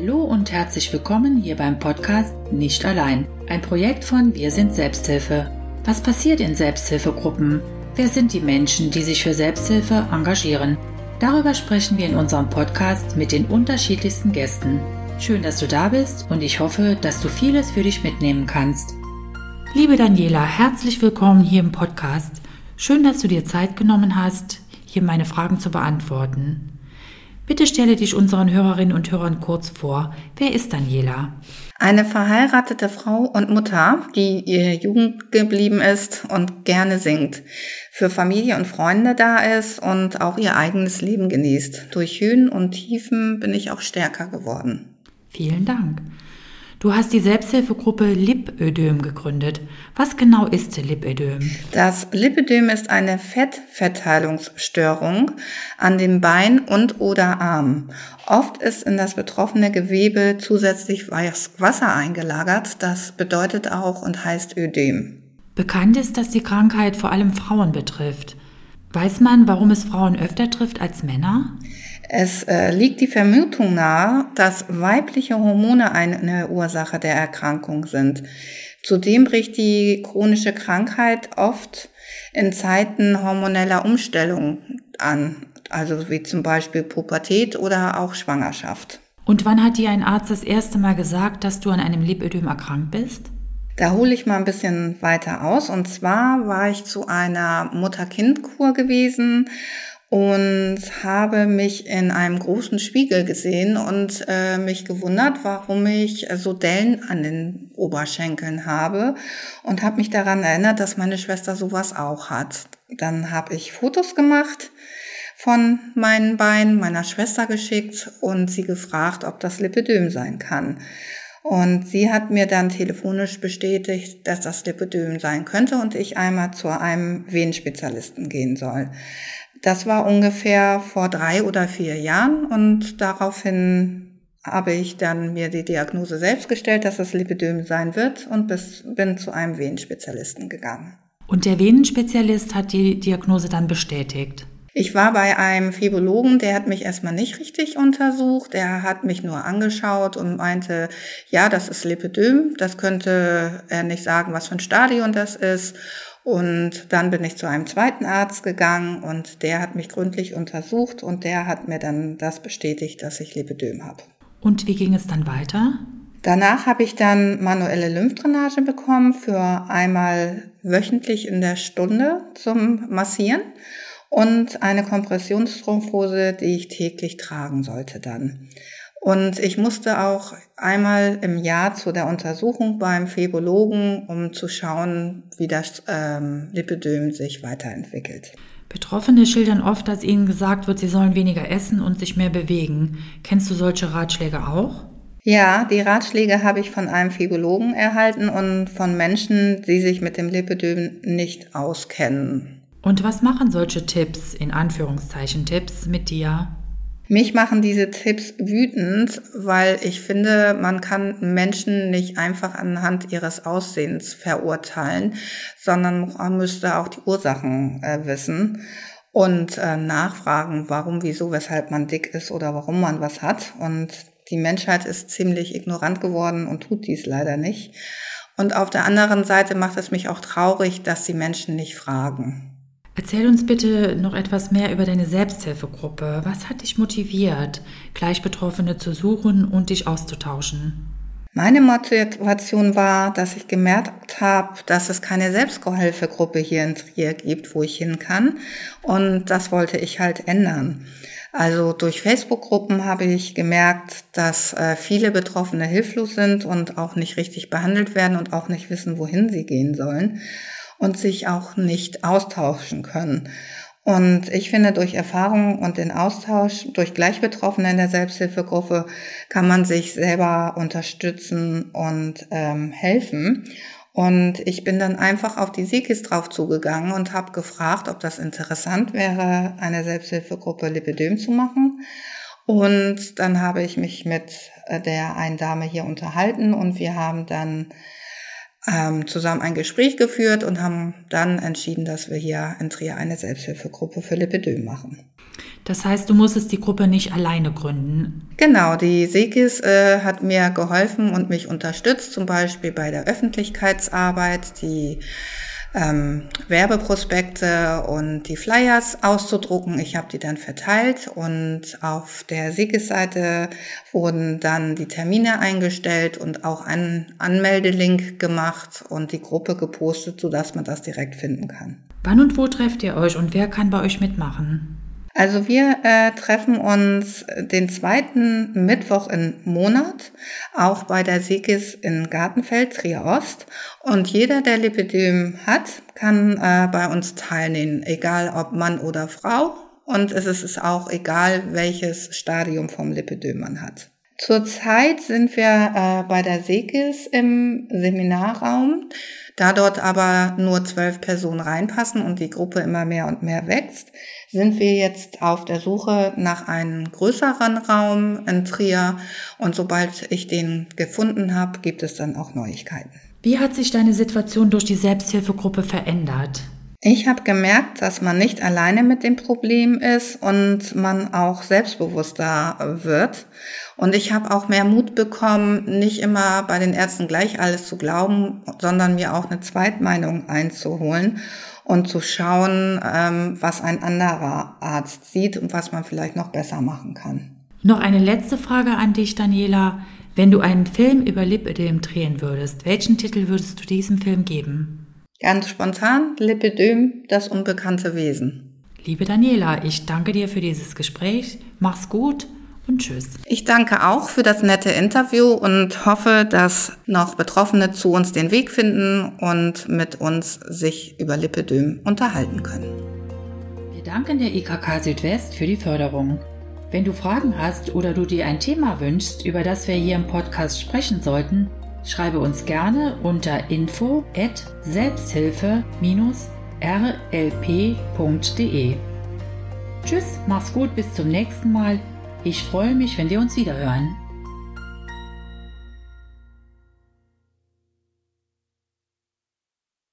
Hallo und herzlich willkommen hier beim Podcast Nicht allein, ein Projekt von Wir sind Selbsthilfe. Was passiert in Selbsthilfegruppen? Wer sind die Menschen, die sich für Selbsthilfe engagieren? Darüber sprechen wir in unserem Podcast mit den unterschiedlichsten Gästen. Schön, dass du da bist und ich hoffe, dass du vieles für dich mitnehmen kannst. Liebe Daniela, herzlich willkommen hier im Podcast. Schön, dass du dir Zeit genommen hast, hier meine Fragen zu beantworten. Bitte stelle dich unseren Hörerinnen und Hörern kurz vor. Wer ist Daniela? Eine verheiratete Frau und Mutter, die ihr Jugend geblieben ist und gerne singt, für Familie und Freunde da ist und auch ihr eigenes Leben genießt. Durch Höhen und Tiefen bin ich auch stärker geworden. Vielen Dank. Du hast die Selbsthilfegruppe Lipödem gegründet. Was genau ist Lipödem? Das Lipödem ist eine Fettverteilungsstörung an den Beinen und oder Armen. Oft ist in das betroffene Gewebe zusätzlich Wasser eingelagert. Das bedeutet auch und heißt Ödem. Bekannt ist, dass die Krankheit vor allem Frauen betrifft. Weiß man, warum es Frauen öfter trifft als Männer? Es äh, liegt die Vermutung nahe, dass weibliche Hormone eine Ursache der Erkrankung sind. Zudem bricht die chronische Krankheit oft in Zeiten hormoneller Umstellung an, also wie zum Beispiel Pubertät oder auch Schwangerschaft. Und wann hat dir ein Arzt das erste Mal gesagt, dass du an einem Lipödem erkrankt bist? Da hole ich mal ein bisschen weiter aus. Und zwar war ich zu einer Mutter-Kind-Kur gewesen und habe mich in einem großen Spiegel gesehen und äh, mich gewundert, warum ich so Dellen an den Oberschenkeln habe und habe mich daran erinnert, dass meine Schwester sowas auch hat. Dann habe ich Fotos gemacht von meinen Beinen meiner Schwester geschickt und sie gefragt, ob das Lipidem sein kann. Und sie hat mir dann telefonisch bestätigt, dass das Lipidem sein könnte und ich einmal zu einem Venenspezialisten gehen soll. Das war ungefähr vor drei oder vier Jahren und daraufhin habe ich dann mir die Diagnose selbst gestellt, dass es Lipidem sein wird und bis, bin zu einem Venenspezialisten gegangen. Und der Venenspezialist hat die Diagnose dann bestätigt? Ich war bei einem Phibologen, der hat mich erstmal nicht richtig untersucht. Der hat mich nur angeschaut und meinte, ja, das ist Lipidem. Das könnte er nicht sagen, was für ein Stadion das ist. Und dann bin ich zu einem zweiten Arzt gegangen und der hat mich gründlich untersucht und der hat mir dann das bestätigt, dass ich Lipidem habe. Und wie ging es dann weiter? Danach habe ich dann manuelle Lymphdrainage bekommen für einmal wöchentlich in der Stunde zum Massieren und eine Kompressionsthrombose, die ich täglich tragen sollte dann. Und ich musste auch einmal im Jahr zu der Untersuchung beim Phebologen, um zu schauen, wie das ähm, Lipidem sich weiterentwickelt. Betroffene schildern oft, dass ihnen gesagt wird, sie sollen weniger essen und sich mehr bewegen. Kennst du solche Ratschläge auch? Ja, die Ratschläge habe ich von einem Phibologen erhalten und von Menschen, die sich mit dem Lipidem nicht auskennen. Und was machen solche Tipps, in Anführungszeichen Tipps, mit dir? Mich machen diese Tipps wütend, weil ich finde, man kann Menschen nicht einfach anhand ihres Aussehens verurteilen, sondern man müsste auch die Ursachen äh, wissen und äh, nachfragen, warum, wieso, weshalb man dick ist oder warum man was hat. Und die Menschheit ist ziemlich ignorant geworden und tut dies leider nicht. Und auf der anderen Seite macht es mich auch traurig, dass die Menschen nicht fragen. Erzähl uns bitte noch etwas mehr über deine Selbsthilfegruppe. Was hat dich motiviert, Gleichbetroffene zu suchen und dich auszutauschen? Meine Motivation war, dass ich gemerkt habe, dass es keine Selbstgehilfegruppe hier in Trier gibt, wo ich hin kann. Und das wollte ich halt ändern. Also durch Facebook-Gruppen habe ich gemerkt, dass äh, viele Betroffene hilflos sind und auch nicht richtig behandelt werden und auch nicht wissen, wohin sie gehen sollen und sich auch nicht austauschen können. Und ich finde, durch Erfahrung und den Austausch durch Gleichbetroffene in der Selbsthilfegruppe kann man sich selber unterstützen und ähm, helfen. Und ich bin dann einfach auf die Sikis drauf zugegangen und habe gefragt, ob das interessant wäre, eine Selbsthilfegruppe Lipidem zu machen. Und dann habe ich mich mit äh, der einen Dame hier unterhalten und wir haben dann ähm, zusammen ein Gespräch geführt und haben dann entschieden, dass wir hier in Trier eine Selbsthilfegruppe für Lipidem machen. Das heißt, du musstest die Gruppe nicht alleine gründen. Genau, die Segis äh, hat mir geholfen und mich unterstützt, zum Beispiel bei der Öffentlichkeitsarbeit, die ähm, Werbeprospekte und die Flyers auszudrucken. Ich habe die dann verteilt und auf der Siegesseite wurden dann die Termine eingestellt und auch ein Anmeldelink gemacht und die Gruppe gepostet, sodass man das direkt finden kann. Wann und wo trefft ihr euch und wer kann bei euch mitmachen? Also wir äh, treffen uns den zweiten Mittwoch im Monat, auch bei der Sigis in Gartenfeld, Trier Ost. Und jeder, der Lipidem hat, kann äh, bei uns teilnehmen, egal ob Mann oder Frau. Und es ist auch egal, welches Stadium vom Lipidem man hat. Zurzeit sind wir äh, bei der Segis im Seminarraum. Da dort aber nur zwölf Personen reinpassen und die Gruppe immer mehr und mehr wächst, sind wir jetzt auf der Suche nach einem größeren Raum in Trier. Und sobald ich den gefunden habe, gibt es dann auch Neuigkeiten. Wie hat sich deine Situation durch die Selbsthilfegruppe verändert? Ich habe gemerkt, dass man nicht alleine mit dem Problem ist und man auch selbstbewusster wird. Und ich habe auch mehr Mut bekommen, nicht immer bei den Ärzten gleich alles zu glauben, sondern mir auch eine Zweitmeinung einzuholen und zu schauen, ähm, was ein anderer Arzt sieht und was man vielleicht noch besser machen kann. Noch eine letzte Frage an dich, Daniela. Wenn du einen Film über Lipödem drehen würdest, welchen Titel würdest du diesem Film geben? Ganz spontan, Lipidem, das unbekannte Wesen. Liebe Daniela, ich danke dir für dieses Gespräch. Mach's gut und tschüss. Ich danke auch für das nette Interview und hoffe, dass noch Betroffene zu uns den Weg finden und mit uns sich über Lipidem unterhalten können. Wir danken der IKK Südwest für die Förderung. Wenn du Fragen hast oder du dir ein Thema wünschst, über das wir hier im Podcast sprechen sollten, Schreibe uns gerne unter info at selbsthilfe-rlp.de. Tschüss, mach's gut, bis zum nächsten Mal. Ich freue mich, wenn wir uns wiederhören.